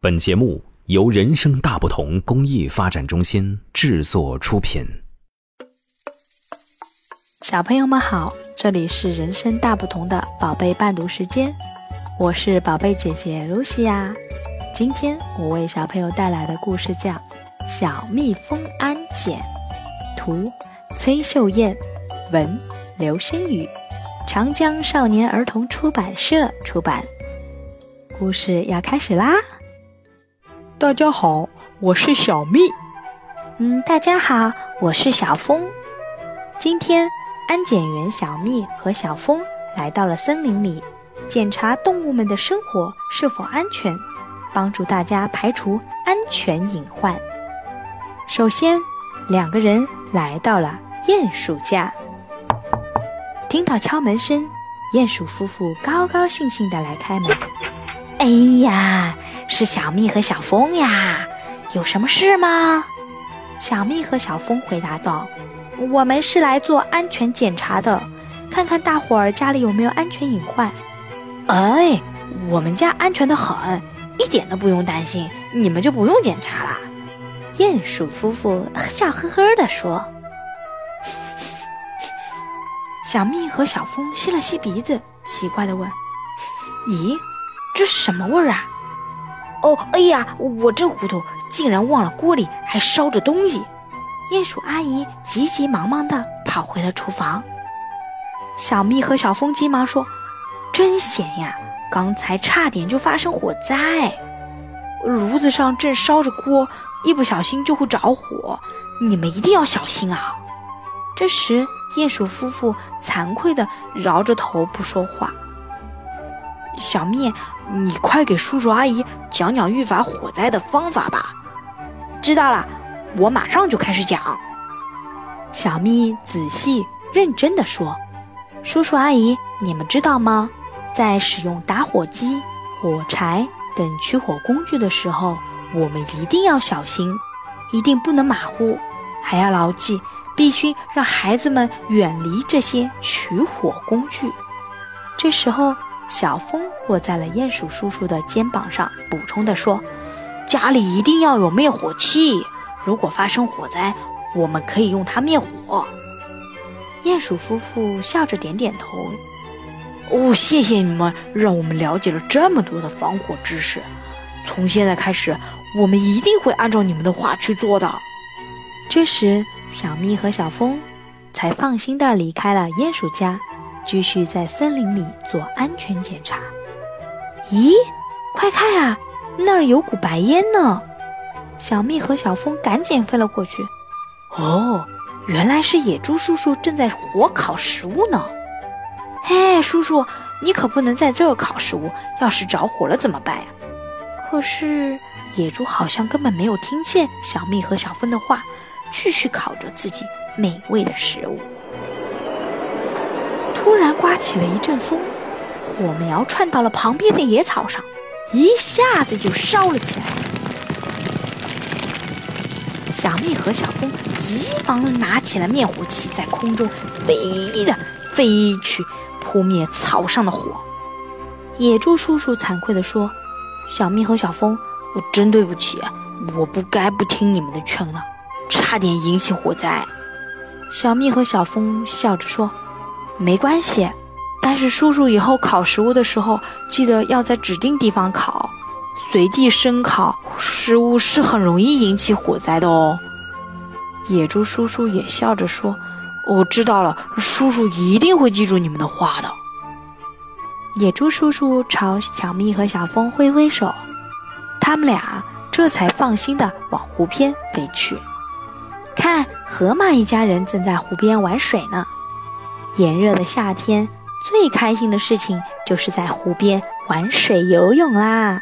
本节目由人生大不同公益发展中心制作出品。小朋友们好，这里是人生大不同的宝贝伴读时间，我是宝贝姐姐露西亚。今天我为小朋友带来的故事叫《小蜜蜂安检》，图崔秀燕，文刘星宇，长江少年儿童出版社出版。故事要开始啦！大家好，我是小蜜。嗯，大家好，我是小风。今天，安检员小蜜和小风来到了森林里，检查动物们的生活是否安全，帮助大家排除安全隐患。首先，两个人来到了鼹鼠家。听到敲门声，鼹鼠夫妇高高兴兴地来开门。哎呀，是小蜜和小风呀，有什么事吗？小蜜和小风回答道：“我们是来做安全检查的，看看大伙儿家里有没有安全隐患。”哎，我们家安全的很，一点都不用担心，你们就不用检查了。鼹鼠夫妇笑呵呵地说。小蜜和小风吸了吸鼻子，奇怪地问：“咦？”这是什么味儿啊？哦，哎呀，我真糊涂，竟然忘了锅里还烧着东西。鼹鼠阿姨急急忙忙地跑回了厨房。小蜜和小风急忙说：“真险呀，刚才差点就发生火灾，炉子上正烧着锅，一不小心就会着火，你们一定要小心啊！”这时，鼹鼠夫妇惭愧地摇着头不说话。小蜜，你快给叔叔阿姨讲讲预防火灾的方法吧。知道了，我马上就开始讲。小蜜仔细认真地说：“叔叔阿姨，你们知道吗？在使用打火机、火柴等取火工具的时候，我们一定要小心，一定不能马虎，还要牢记，必须让孩子们远离这些取火工具。”这时候。小风落在了鼹鼠叔叔的肩膀上，补充地说：“家里一定要有灭火器，如果发生火灾，我们可以用它灭火。”鼹鼠夫妇笑着点点头：“哦，谢谢你们，让我们了解了这么多的防火知识。从现在开始，我们一定会按照你们的话去做的。”这时，小蜜和小风才放心地离开了鼹鼠家。继续在森林里做安全检查。咦，快看啊，那儿有股白烟呢！小蜜和小风赶紧飞了过去。哦，原来是野猪叔叔正在火烤食物呢。嘿，叔叔，你可不能在这儿烤食物，要是着火了怎么办呀？可是野猪好像根本没有听见小蜜和小风的话，继续烤着自己美味的食物。突然刮起了一阵风，火苗窜到了旁边的野草上，一下子就烧了起来。小蜜和小风急忙地拿起了灭火器，在空中飞的飞去，扑灭草上的火。野猪叔叔惭愧地说：“小蜜和小风，我真对不起，我不该不听你们的劝呢，差点引起火灾。”小蜜和小风笑着说。没关系，但是叔叔以后烤食物的时候，记得要在指定地方烤，随地生烤食物是很容易引起火灾的哦。野猪叔叔也笑着说：“我知道了，叔叔一定会记住你们的话的。”野猪叔叔朝小蜜和小风挥挥手，他们俩这才放心的往湖边飞去。看，河马一家人正在湖边玩水呢。炎热的夏天，最开心的事情就是在湖边玩水游泳啦。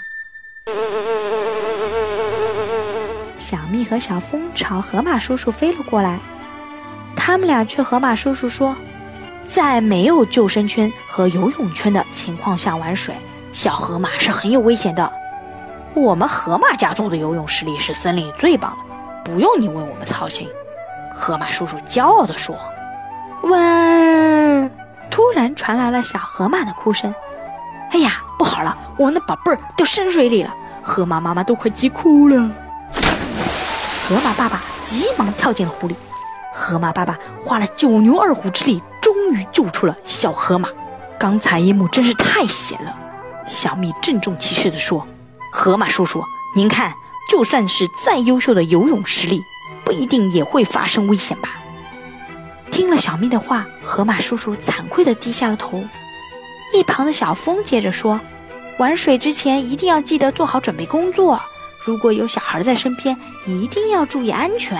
小蜜和小风朝河马叔叔飞了过来，他们俩却河马叔叔说，在没有救生圈和游泳圈的情况下玩水，小河马是很有危险的。我们河马家族的游泳实力是森林里最棒的，不用你为我们操心。河马叔叔骄傲地说。喂！突然传来了小河马的哭声。哎呀，不好了，我们的宝贝儿掉深水里了！河马妈妈都快急哭了。河马爸爸急忙跳进了湖里，河马爸爸花了九牛二虎之力，终于救出了小河马。刚才一幕真是太险了。小蜜郑重其事地说：“河马叔叔，您看，就算是再优秀的游泳实力，不一定也会发生危险吧？”听了小蜜的话，河马叔叔惭愧地低下了头。一旁的小风接着说：“玩水之前一定要记得做好准备工作，如果有小孩在身边，一定要注意安全。”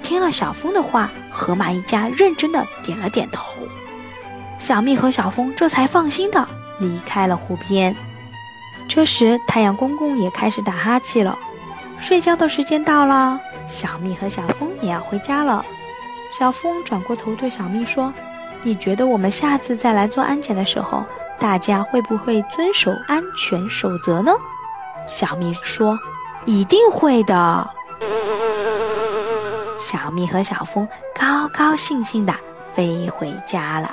听了小风的话，河马一家认真的点了点头。小蜜和小风这才放心的离开了湖边。这时，太阳公公也开始打哈欠了，睡觉的时间到了。小蜜和小风也要回家了。小风转过头对小蜜说：“你觉得我们下次再来做安检的时候，大家会不会遵守安全守则呢？”小蜜说：“一定会的。”小蜜和小风高高兴兴地飞回家了。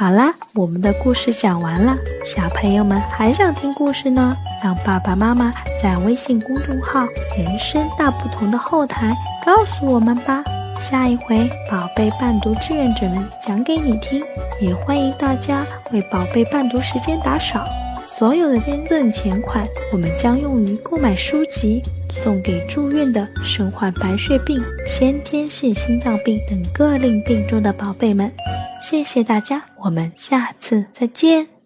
好啦，我们的故事讲完了。小朋友们还想听故事呢？让爸爸妈妈在微信公众号“人生大不同”的后台告诉我们吧。下一回宝贝伴读志愿者们讲给你听。也欢迎大家为宝贝伴读时间打赏，所有的捐赠钱款我们将用于购买书籍，送给住院的身患白血病、先天性心脏病等各类病重的宝贝们。谢谢大家，我们下次再见。